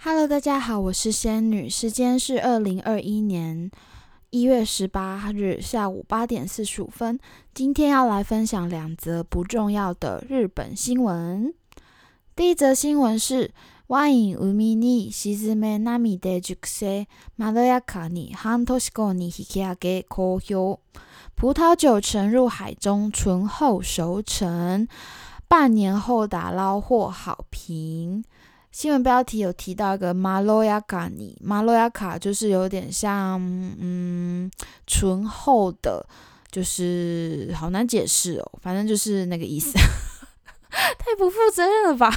Hello，大家好，我是仙女，时间是二零二一年一月十八日下午八点四十五分。今天要来分享两则不重要的日本新闻。第一则新闻是：ワイン海に沈め波で熟成、まろやかに半年後に引き上げ好評。葡萄酒沉入海中，醇厚熟成，半年后打捞获好评。 新闻标题有提到一个马洛亚卡尼，马洛亚卡就是有点像嗯醇厚的，就是好难解释哦，反正就是那个意思，太不负责任了吧？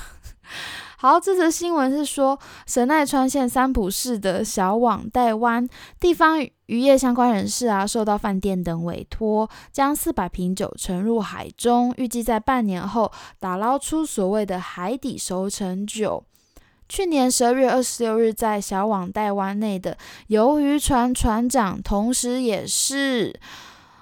好，这则新闻是说神奈川县三浦市的小网带湾地方渔业相关人士啊，受到饭店等委托，将四百瓶酒沉入海中，预计在半年后打捞出所谓的海底熟成酒。去年十二月二十六日，在小网带湾内的鱿鱼船船长，同时也是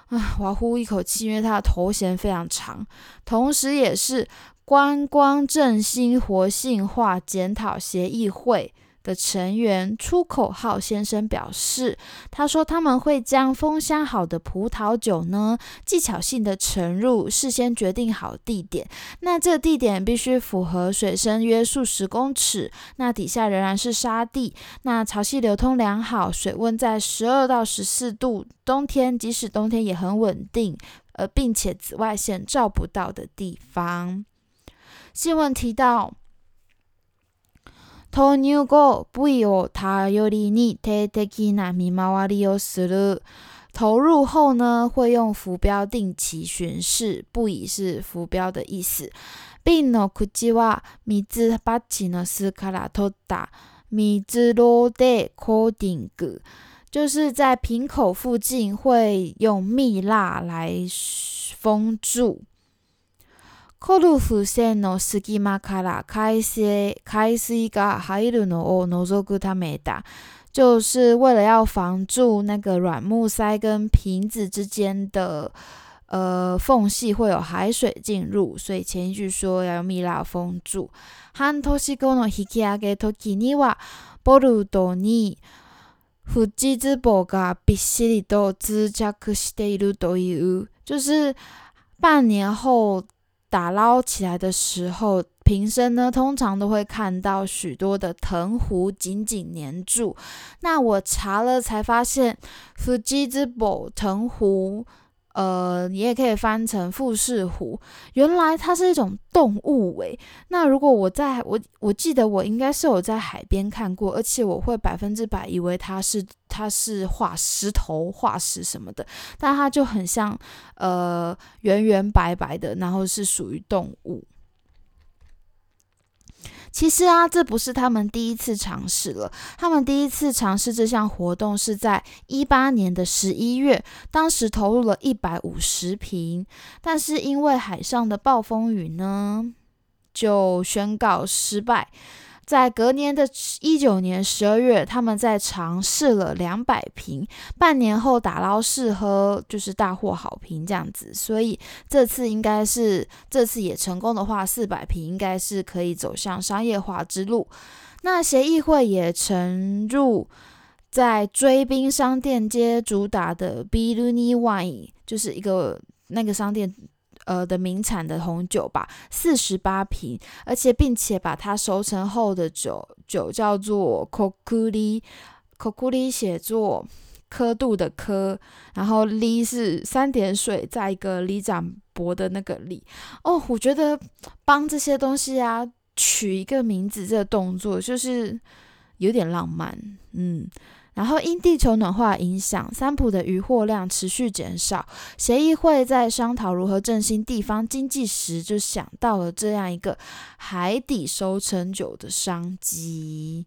啊，我要呼一口气，因为他的头衔非常长，同时也是观光振兴活性化检讨协议会。的成员出口号先生表示，他说他们会将封箱好的葡萄酒呢，技巧性的沉入，事先决定好地点。那这地点必须符合水深约数十公尺，那底下仍然是沙地，那潮汐流通良好，水温在十二到十四度，冬天即使冬天也很稳定，呃，并且紫外线照不到的地方。新闻提到。投入後、部位を頼りに定的な見回りをする。投入後呢，会用浮標定期巡視。部位是浮標的意思。瓶の口は水鉢の巣から取った水ろでコーティング。就是在瓶口附近会用蜜蜡来封住。 コルフ線の隙間から海水海水が入るのを除くためだ，就是为了要防住那个软木塞跟瓶子之间的呃缝隙会有海水进入，所以前一句说要用蜜蜡封住。半年後の引き上げ時にはボルトにフジズボがびっしりと付着しているという，就是半年后。 打捞起来的时候，瓶身呢通常都会看到许多的藤壶紧紧粘住。那我查了才发现，Fujiibo 藤壶。呃，你也可以翻成富士湖。原来它是一种动物诶。那如果我在我我记得我应该是有在海边看过，而且我会百分之百以为它是它是化石头化石什么的，但它就很像呃圆圆白白的，然后是属于动物。其实啊，这不是他们第一次尝试了。他们第一次尝试这项活动是在一八年的十一月，当时投入了一百五十瓶，但是因为海上的暴风雨呢，就宣告失败。在隔年的一九年十二月，他们在尝试了两百瓶，半年后打捞试喝，就是大获好评这样子。所以这次应该是这次也成功的话，四百瓶应该是可以走向商业化之路。那协议会也沉入在追兵商店街主打的 Biluni Wine，就是一个那个商店。呃的名产的红酒吧，四十八瓶，而且并且把它熟成后的酒酒叫做 Kokuri，Kokuri 写作刻度的刻，然后哩是三点水，在一个李长博的那个李。哦，我觉得帮这些东西啊取一个名字，这个动作就是有点浪漫，嗯。然后因地球暖化影响，三浦的渔获量持续减少。协议会在商讨如何振兴地方经济时，就想到了这样一个海底收成酒的商机。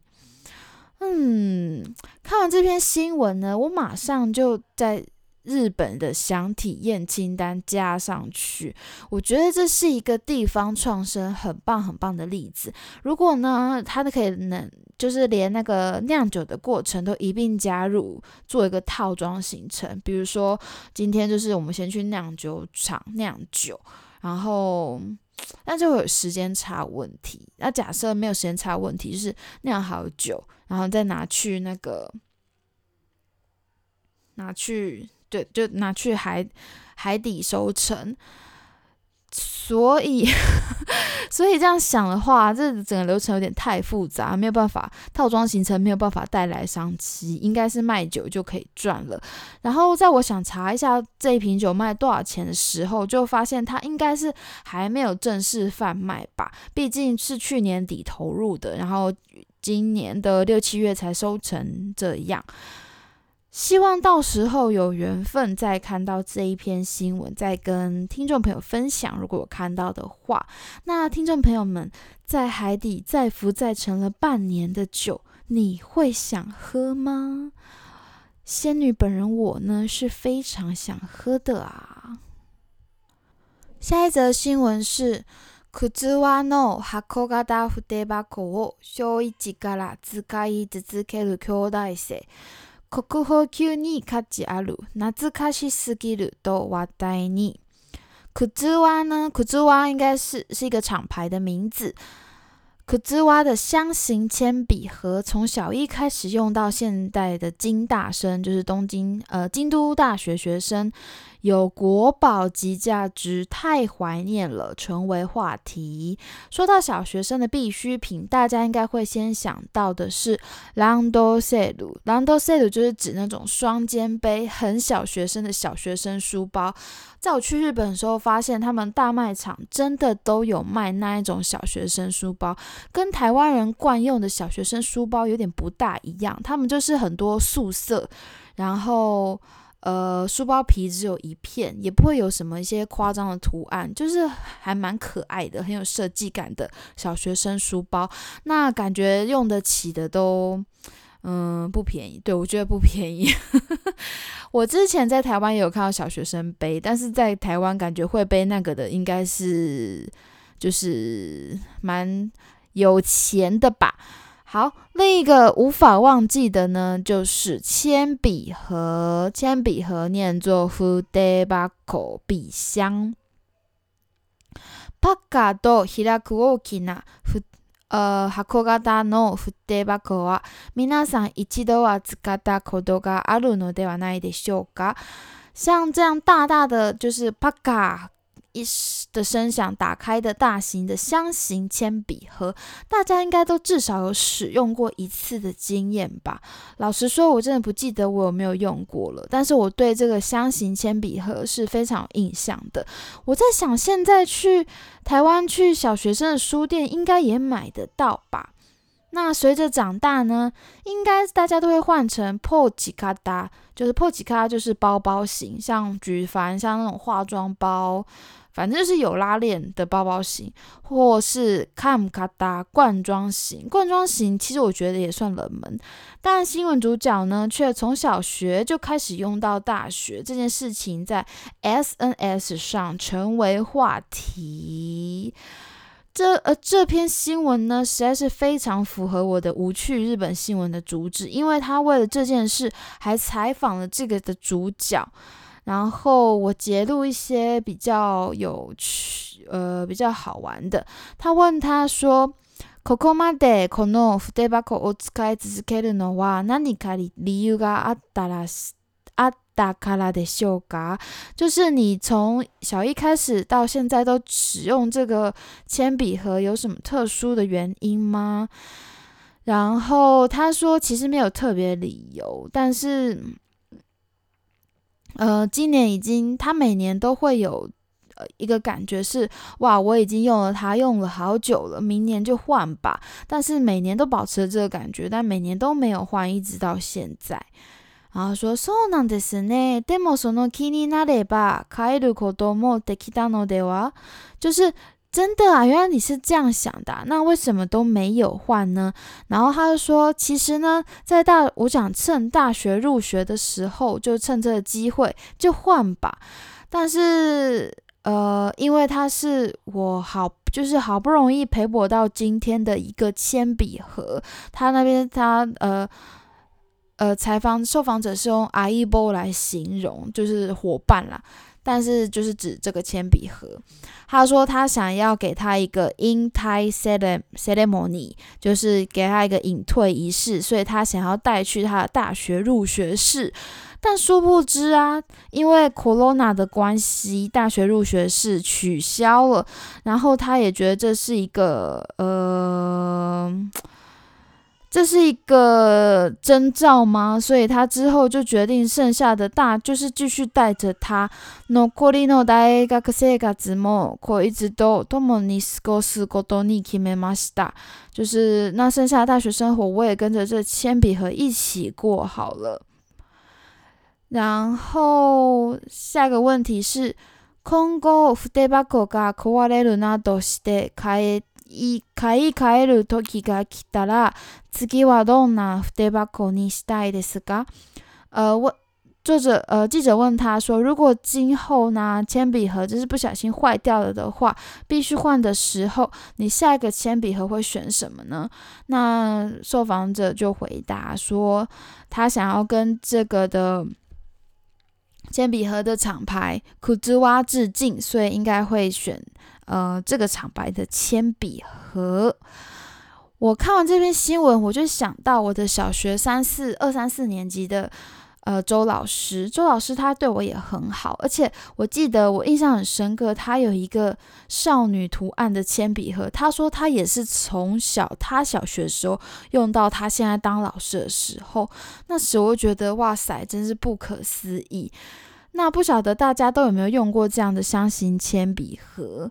嗯，看完这篇新闻呢，我马上就在。日本的想体验清单加上去，我觉得这是一个地方创生很棒很棒的例子。如果呢，它都可以能就是连那个酿酒的过程都一并加入，做一个套装行程。比如说，今天就是我们先去酿酒厂酿酒，然后那就会有时间差问题。那假设没有时间差问题，就是酿好酒，然后再拿去那个拿去，对，就拿去海海底收成。所以，所以这样想的话，这整个流程有点太复杂，没有办法套装行程，没有办法带来商机，应该是卖酒就可以赚了。然后，在我想查一下这一瓶酒卖多少钱的时候，就发现它应该是还没有正式贩卖吧，毕竟是去年底投入的，然后今年的六七月才收成这样。希望到时候有缘分再看到这一篇新闻，再跟听众朋友分享。如果我看到的话，那听众朋友们在海底再浮再沉了半年的酒，你会想喝吗？仙女本人我呢是非常想喝的啊。下一则新闻是：クズワの箱型筆箱を小一から使い続ける兄弟生。 国宝級に価値ある、懐かしすぎると話題に。クズワ呢？クズワ应该是是一个厂牌的名字。クズワ的箱型铅笔盒，从小一开始用到现代的金大生，就是东京呃京都大学学生。 有国宝级价值，太怀念了，成为话题。说到小学生的必需品，大家应该会先想到的是朗多塞鲁。朗多塞鲁就是指那种双肩背、很小学生的小学生书包。在我去日本的时候，发现他们大卖场真的都有卖那一种小学生书包，跟台湾人惯用的小学生书包有点不大一样。他们就是很多素色，然后。呃，书包皮只有一片，也不会有什么一些夸张的图案，就是还蛮可爱的，很有设计感的小学生书包。那感觉用得起的都，嗯，不便宜。对我觉得不便宜。我之前在台湾也有看到小学生背，但是在台湾感觉会背那个的，应该是就是蛮有钱的吧。好，另一个无法忘记的呢，就是铅笔盒。铅笔盒念作 “fudebako” 笔箱。パカと開く大きな呃箱型の筆箱は皆さん一度は使ったことがあるのではないでしょうか？像这样大大的就是パカ。 一的声响打开的大型的箱型铅笔盒，大家应该都至少有使用过一次的经验吧？老实说，我真的不记得我有没有用过了。但是我对这个箱型铅笔盒是非常有印象的。我在想，现在去台湾去小学生的书店，应该也买得到吧？那随着长大呢，应该大家都会换成破吉卡达，就是破吉卡就是包包型，像举凡像那种化妆包。反正就是有拉链的包包型，或是卡姆卡达罐装型。罐装型其实我觉得也算冷门，但新闻主角呢却从小学就开始用到大学这件事情，在 SNS 上成为话题。这呃这篇新闻呢，实在是非常符合我的无趣日本新闻的主旨，因为他为了这件事还采访了这个的主角。然后我截录一些比较有趣、呃比较好玩的。他问他说：“ここまでこの筆箱を使い続けるのは何か理由があったらあったからでしょうか？”就是你从小一开始到现在都使用这个铅笔盒，有什么特殊的原因吗？然后他说：“其实没有特别理由，但是。” 呃，今年已经，他每年都会有呃一个感觉是，哇，我已经用了它，用了好久了，明年就换吧。但是每年都保持了这个感觉，但每年都没有换，一直到现在。然后说，そうなんですね。でもその気になれば変えることもできたのでは？就是。 真的啊，原来你是这样想的，那为什么都没有换呢？然后他就说，其实呢，在大我想趁大学入学的时候，就趁这个机会就换吧。但是呃，因为他是我好，就是好不容易陪我到今天的一个铅笔盒，他那边他呃呃采访受访者是用阿一波来形容，就是伙伴啦。但是就是指这个铅笔盒。他说他想要给他一个 in tie ceremony，就是给他一个隐退仪式，所以他想要带去他的大学入学式。但殊不知啊，因为 corona 的关系，大学入学式取消了。然后他也觉得这是一个呃。这是一个征兆吗？所以他之后就决定剩下的大就是继续带着他。no kori no dai ga kase ga zmo ko izu do tomo ni sko su go do ni kimemashita。就是那剩下的大学生活，我也跟着这铅笔盒一起过好了。然后下个问题是，今後筆箱が壊れるなどして買い 買い替える時が来たら、次はどんな筆箱にしたいですか？呃，问作者呃记者问他说，如果今后呢铅笔盒就是不小心坏掉了的话，必须换的时候，你下一个铅笔盒会选什么呢？那受访者就回答说，他想要跟这个的铅笔盒的厂牌库兹瓦致敬，所以应该会选。 呃，这个厂牌的铅笔盒，我看完这篇新闻，我就想到我的小学三四二三四年级的呃周老师，周老师他对我也很好，而且我记得我印象很深刻，他有一个少女图案的铅笔盒，他说他也是从小他小学的时候用到他现在当老师的时候，那时我觉得哇塞，真是不可思议。那不晓得大家都有没有用过这样的箱型铅笔盒？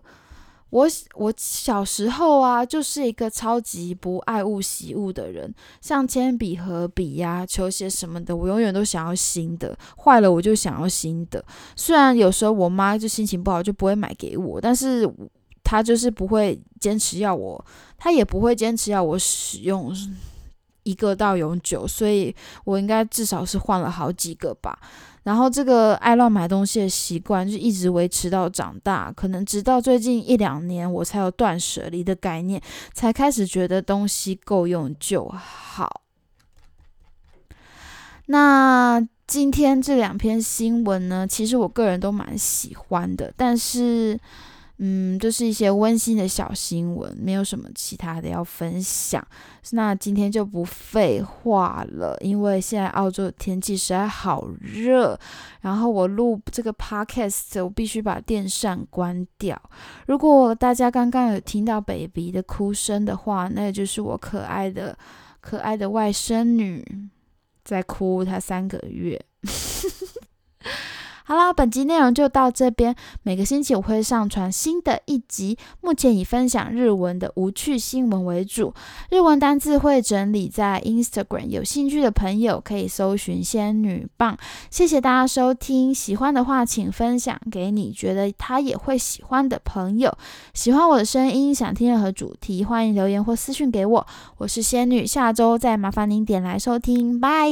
我我小时候啊，就是一个超级不爱物喜物的人，像铅笔和、笔呀、球鞋什么的，我永远都想要新的，坏了我就想要新的。虽然有时候我妈就心情不好就不会买给我，但是她就是不会坚持要我，她也不会坚持要我使用一个到永久，所以我应该至少是换了好几个吧。然后这个爱乱买东西的习惯就一直维持到长大，可能直到最近一两年我才有断舍离的概念，才开始觉得东西够用就好。那今天这两篇新闻呢，其实我个人都蛮喜欢的，但是。嗯，就是一些温馨的小新闻，没有什么其他的要分享。那今天就不废话了，因为现在澳洲天气实在好热。然后我录这个 podcast，我必须把电扇关掉。如果大家刚刚有听到 baby 的哭声的话，那就是我可爱的、可爱的外甥女在哭，她三个月。好啦，本集内容就到这边。每个星期我会上传新的一集，目前以分享日文的无趣新闻为主。日文单字会整理在 Instagram，有兴趣的朋友可以搜寻“仙女棒”。谢谢大家收听，喜欢的话请分享给你觉得他也会喜欢的朋友。喜欢我的声音，想听任何主题，欢迎留言或私讯给我。我是仙女，下周再麻烦您点来收听，拜。